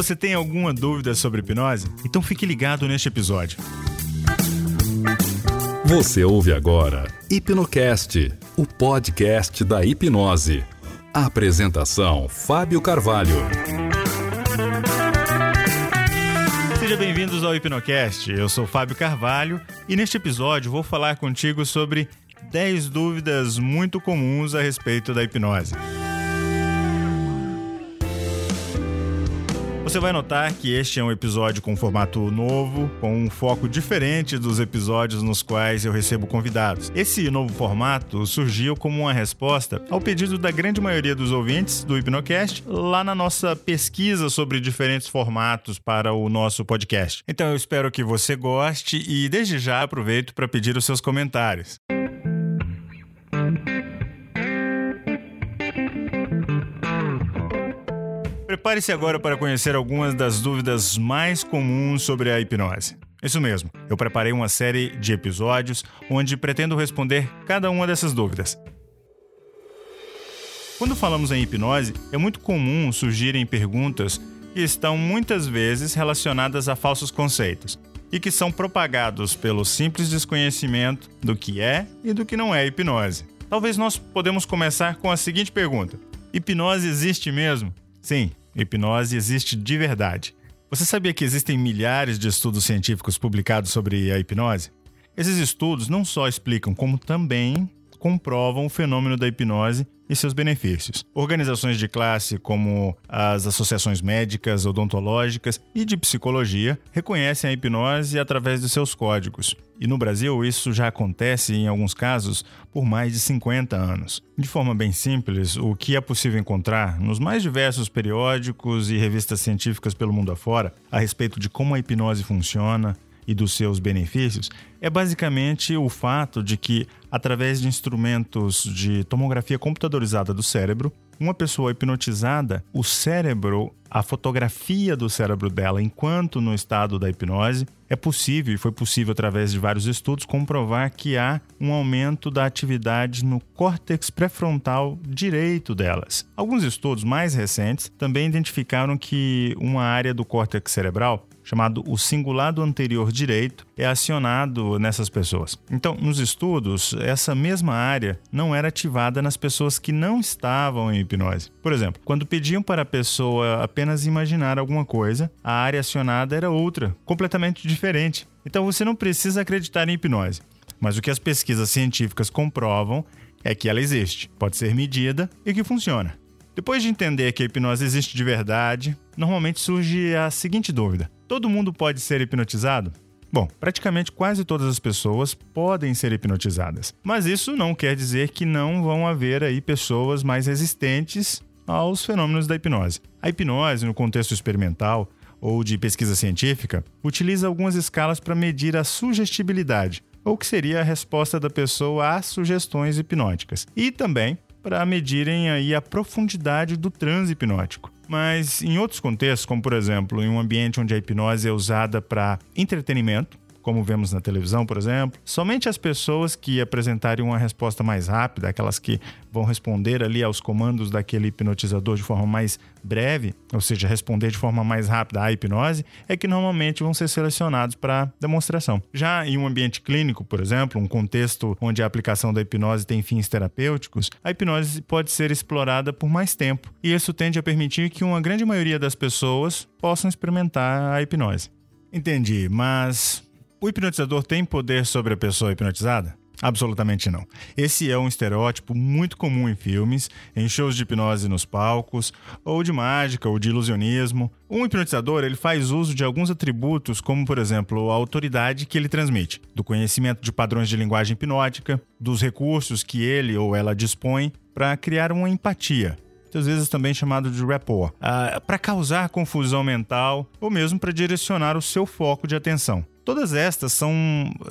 Você tem alguma dúvida sobre hipnose? Então fique ligado neste episódio. Você ouve agora Hipnocast, o podcast da hipnose. A apresentação: Fábio Carvalho. Sejam bem-vindos ao Hipnocast. Eu sou Fábio Carvalho e neste episódio vou falar contigo sobre 10 dúvidas muito comuns a respeito da hipnose. Você vai notar que este é um episódio com formato novo, com um foco diferente dos episódios nos quais eu recebo convidados. Esse novo formato surgiu como uma resposta ao pedido da grande maioria dos ouvintes do Hipnocast lá na nossa pesquisa sobre diferentes formatos para o nosso podcast. Então eu espero que você goste e desde já aproveito para pedir os seus comentários. Prepare-se agora para conhecer algumas das dúvidas mais comuns sobre a hipnose. Isso mesmo, eu preparei uma série de episódios onde pretendo responder cada uma dessas dúvidas. Quando falamos em hipnose, é muito comum surgirem perguntas que estão muitas vezes relacionadas a falsos conceitos e que são propagados pelo simples desconhecimento do que é e do que não é hipnose. Talvez nós podemos começar com a seguinte pergunta: Hipnose existe mesmo? Sim, hipnose existe de verdade. Você sabia que existem milhares de estudos científicos publicados sobre a hipnose? Esses estudos não só explicam, como também comprovam o fenômeno da hipnose e seus benefícios. Organizações de classe como as associações médicas, odontológicas e de psicologia reconhecem a hipnose através de seus códigos. E no Brasil, isso já acontece, em alguns casos, por mais de 50 anos. De forma bem simples, o que é possível encontrar nos mais diversos periódicos e revistas científicas pelo mundo afora a respeito de como a hipnose funciona, e dos seus benefícios é basicamente o fato de que, através de instrumentos de tomografia computadorizada do cérebro, uma pessoa hipnotizada, o cérebro, a fotografia do cérebro dela enquanto no estado da hipnose, é possível, e foi possível através de vários estudos, comprovar que há um aumento da atividade no córtex pré-frontal direito delas. Alguns estudos mais recentes também identificaram que uma área do córtex cerebral chamado o cingulado anterior direito, é acionado nessas pessoas. Então, nos estudos, essa mesma área não era ativada nas pessoas que não estavam em hipnose. Por exemplo, quando pediam para a pessoa apenas imaginar alguma coisa, a área acionada era outra, completamente diferente. Então, você não precisa acreditar em hipnose. Mas o que as pesquisas científicas comprovam é que ela existe, pode ser medida e que funciona. Depois de entender que a hipnose existe de verdade, normalmente surge a seguinte dúvida: todo mundo pode ser hipnotizado? Bom, praticamente quase todas as pessoas podem ser hipnotizadas, mas isso não quer dizer que não vão haver aí pessoas mais resistentes aos fenômenos da hipnose. A hipnose, no contexto experimental ou de pesquisa científica, utiliza algumas escalas para medir a sugestibilidade, ou que seria a resposta da pessoa às sugestões hipnóticas, e também para medirem aí a profundidade do transe hipnótico. Mas em outros contextos, como por exemplo, em um ambiente onde a hipnose é usada para entretenimento, como vemos na televisão, por exemplo. Somente as pessoas que apresentarem uma resposta mais rápida, aquelas que vão responder ali aos comandos daquele hipnotizador de forma mais breve, ou seja, responder de forma mais rápida à hipnose, é que normalmente vão ser selecionados para demonstração. Já em um ambiente clínico, por exemplo, um contexto onde a aplicação da hipnose tem fins terapêuticos, a hipnose pode ser explorada por mais tempo, e isso tende a permitir que uma grande maioria das pessoas possam experimentar a hipnose. Entendi, mas o hipnotizador tem poder sobre a pessoa hipnotizada? Absolutamente não. Esse é um estereótipo muito comum em filmes, em shows de hipnose nos palcos, ou de mágica ou de ilusionismo. Um hipnotizador ele faz uso de alguns atributos, como por exemplo a autoridade que ele transmite, do conhecimento de padrões de linguagem hipnótica, dos recursos que ele ou ela dispõe para criar uma empatia, às vezes também chamado de rapport, ah, para causar confusão mental ou mesmo para direcionar o seu foco de atenção. Todas estas são,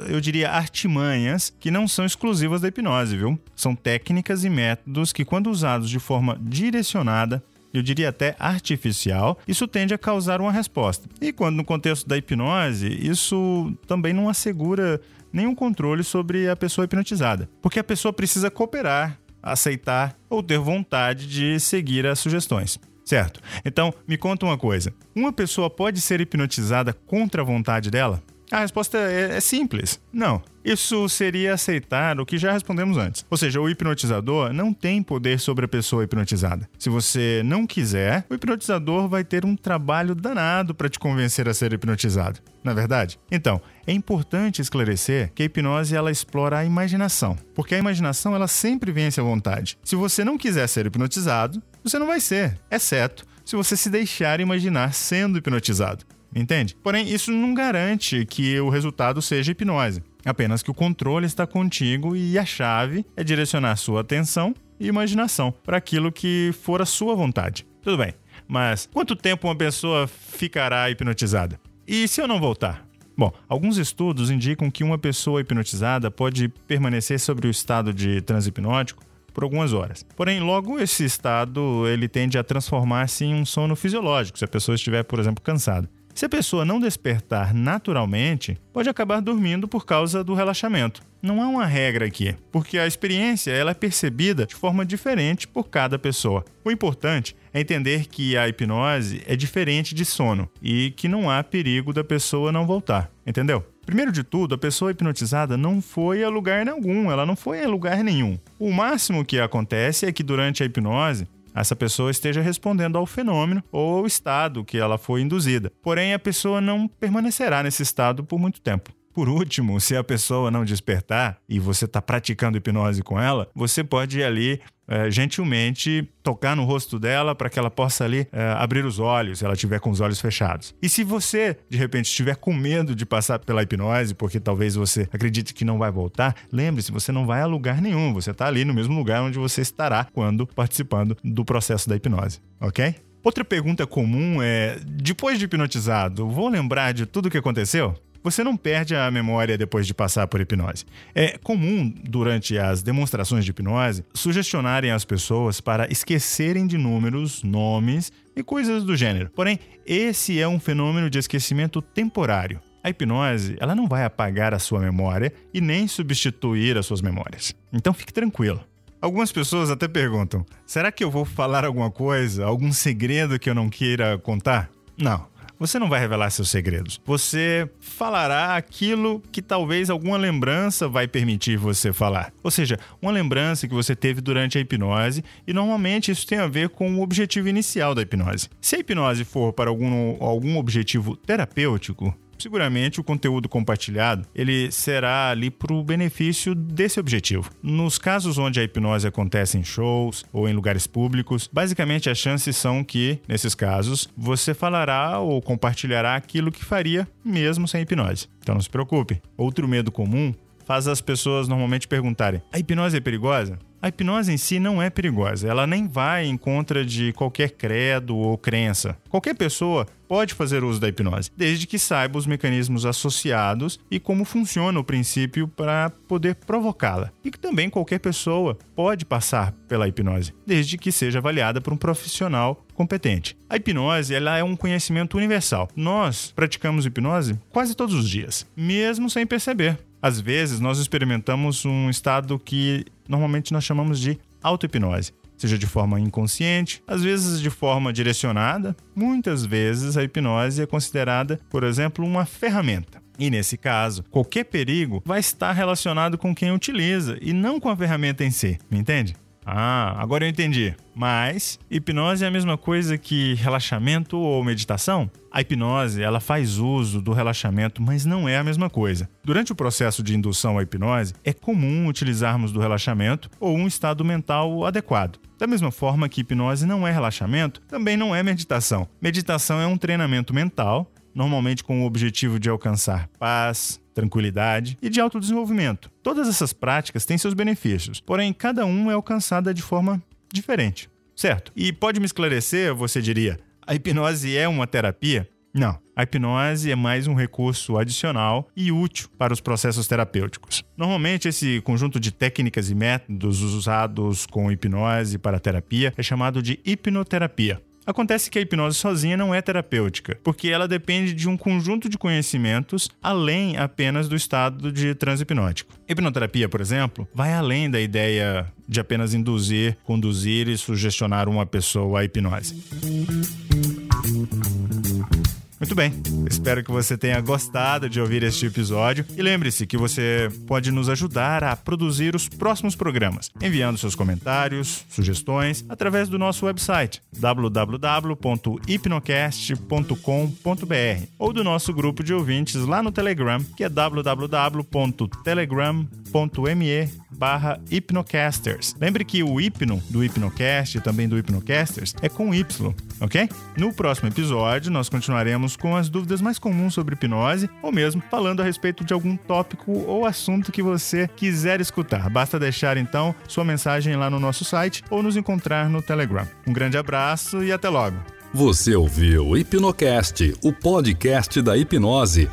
eu diria, artimanhas que não são exclusivas da hipnose, viu? São técnicas e métodos que, quando usados de forma direcionada, eu diria até artificial, isso tende a causar uma resposta. E quando no contexto da hipnose, isso também não assegura nenhum controle sobre a pessoa hipnotizada, porque a pessoa precisa cooperar, aceitar ou ter vontade de seguir as sugestões. Certo. Então, me conta uma coisa: uma pessoa pode ser hipnotizada contra a vontade dela? A resposta é, é, simples: não. Isso seria aceitar o que já respondemos antes. Ou seja, o hipnotizador não tem poder sobre a pessoa hipnotizada. Se você não quiser, o hipnotizador vai ter um trabalho danado para te convencer a ser hipnotizado. Na é verdade? Então, é importante esclarecer que a hipnose ela explora a imaginação, porque a imaginação ela sempre vence a vontade. Se você não quiser ser hipnotizado, você não vai ser, exceto se você se deixar imaginar sendo hipnotizado entende? Porém, isso não garante que o resultado seja hipnose. Apenas que o controle está contigo e a chave é direcionar sua atenção e imaginação para aquilo que for a sua vontade. Tudo bem, mas quanto tempo uma pessoa ficará hipnotizada? E se eu não voltar? Bom, alguns estudos indicam que uma pessoa hipnotizada pode permanecer sobre o estado de transe hipnótico por algumas horas. Porém, logo esse estado ele tende a transformar-se em um sono fisiológico, se a pessoa estiver, por exemplo, cansada. Se a pessoa não despertar naturalmente, pode acabar dormindo por causa do relaxamento. Não há uma regra aqui, porque a experiência ela é percebida de forma diferente por cada pessoa. O importante é entender que a hipnose é diferente de sono e que não há perigo da pessoa não voltar, entendeu? Primeiro de tudo, a pessoa hipnotizada não foi a lugar nenhum, ela não foi a lugar nenhum. O máximo que acontece é que durante a hipnose, essa pessoa esteja respondendo ao fenômeno ou ao estado que ela foi induzida. Porém, a pessoa não permanecerá nesse estado por muito tempo. Por último, se a pessoa não despertar e você está praticando hipnose com ela, você pode ir ali é, gentilmente tocar no rosto dela para que ela possa ali é, abrir os olhos, se ela estiver com os olhos fechados. E se você, de repente, estiver com medo de passar pela hipnose, porque talvez você acredite que não vai voltar, lembre-se, você não vai a lugar nenhum, você está ali no mesmo lugar onde você estará quando participando do processo da hipnose, ok? Outra pergunta comum é: depois de hipnotizado, vou lembrar de tudo o que aconteceu? Você não perde a memória depois de passar por hipnose. É comum, durante as demonstrações de hipnose, sugestionarem as pessoas para esquecerem de números, nomes e coisas do gênero. Porém, esse é um fenômeno de esquecimento temporário. A hipnose, ela não vai apagar a sua memória e nem substituir as suas memórias. Então fique tranquilo. Algumas pessoas até perguntam: será que eu vou falar alguma coisa, algum segredo que eu não queira contar? Não. Você não vai revelar seus segredos. Você falará aquilo que talvez alguma lembrança vai permitir você falar. Ou seja, uma lembrança que você teve durante a hipnose e normalmente isso tem a ver com o objetivo inicial da hipnose. Se a hipnose for para algum, algum objetivo terapêutico, seguramente o conteúdo compartilhado ele será ali para o benefício desse objetivo. Nos casos onde a hipnose acontece em shows ou em lugares públicos, basicamente as chances são que, nesses casos, você falará ou compartilhará aquilo que faria mesmo sem hipnose. Então não se preocupe. Outro medo comum faz as pessoas normalmente perguntarem: a hipnose é perigosa? A hipnose em si não é perigosa, ela nem vai em contra de qualquer credo ou crença. Qualquer pessoa pode fazer uso da hipnose, desde que saiba os mecanismos associados e como funciona o princípio para poder provocá-la. E que também qualquer pessoa pode passar pela hipnose, desde que seja avaliada por um profissional competente. A hipnose ela é um conhecimento universal. Nós praticamos hipnose quase todos os dias, mesmo sem perceber. Às vezes, nós experimentamos um estado que normalmente nós chamamos de auto-hipnose, seja de forma inconsciente, às vezes de forma direcionada. Muitas vezes, a hipnose é considerada, por exemplo, uma ferramenta. E nesse caso, qualquer perigo vai estar relacionado com quem utiliza e não com a ferramenta em si, me entende? Ah, agora eu entendi. Mas hipnose é a mesma coisa que relaxamento ou meditação? A hipnose, ela faz uso do relaxamento, mas não é a mesma coisa. Durante o processo de indução à hipnose, é comum utilizarmos do relaxamento ou um estado mental adequado. Da mesma forma que hipnose não é relaxamento, também não é meditação. Meditação é um treinamento mental normalmente com o objetivo de alcançar paz, tranquilidade e de autodesenvolvimento. Todas essas práticas têm seus benefícios, porém cada um é alcançada de forma diferente, certo? E pode me esclarecer, você diria, a hipnose é uma terapia? Não. A hipnose é mais um recurso adicional e útil para os processos terapêuticos. Normalmente, esse conjunto de técnicas e métodos usados com hipnose para terapia é chamado de hipnoterapia. Acontece que a hipnose sozinha não é terapêutica, porque ela depende de um conjunto de conhecimentos além apenas do estado de transe hipnótico. Hipnoterapia, por exemplo, vai além da ideia de apenas induzir, conduzir e sugestionar uma pessoa à hipnose. Muito bem, espero que você tenha gostado de ouvir este episódio. E lembre-se que você pode nos ajudar a produzir os próximos programas, enviando seus comentários, sugestões através do nosso website www.hipnocast.com.br ou do nosso grupo de ouvintes lá no Telegram, que é www.telegram.me barra hipnocasters. Lembre que o hipno do Hipnocast e também do Hipnocasters é com Y, ok? No próximo episódio, nós continuaremos com as dúvidas mais comuns sobre hipnose ou mesmo falando a respeito de algum tópico ou assunto que você quiser escutar. Basta deixar então sua mensagem lá no nosso site ou nos encontrar no Telegram. Um grande abraço e até logo. Você ouviu Hipnocast, o podcast da hipnose.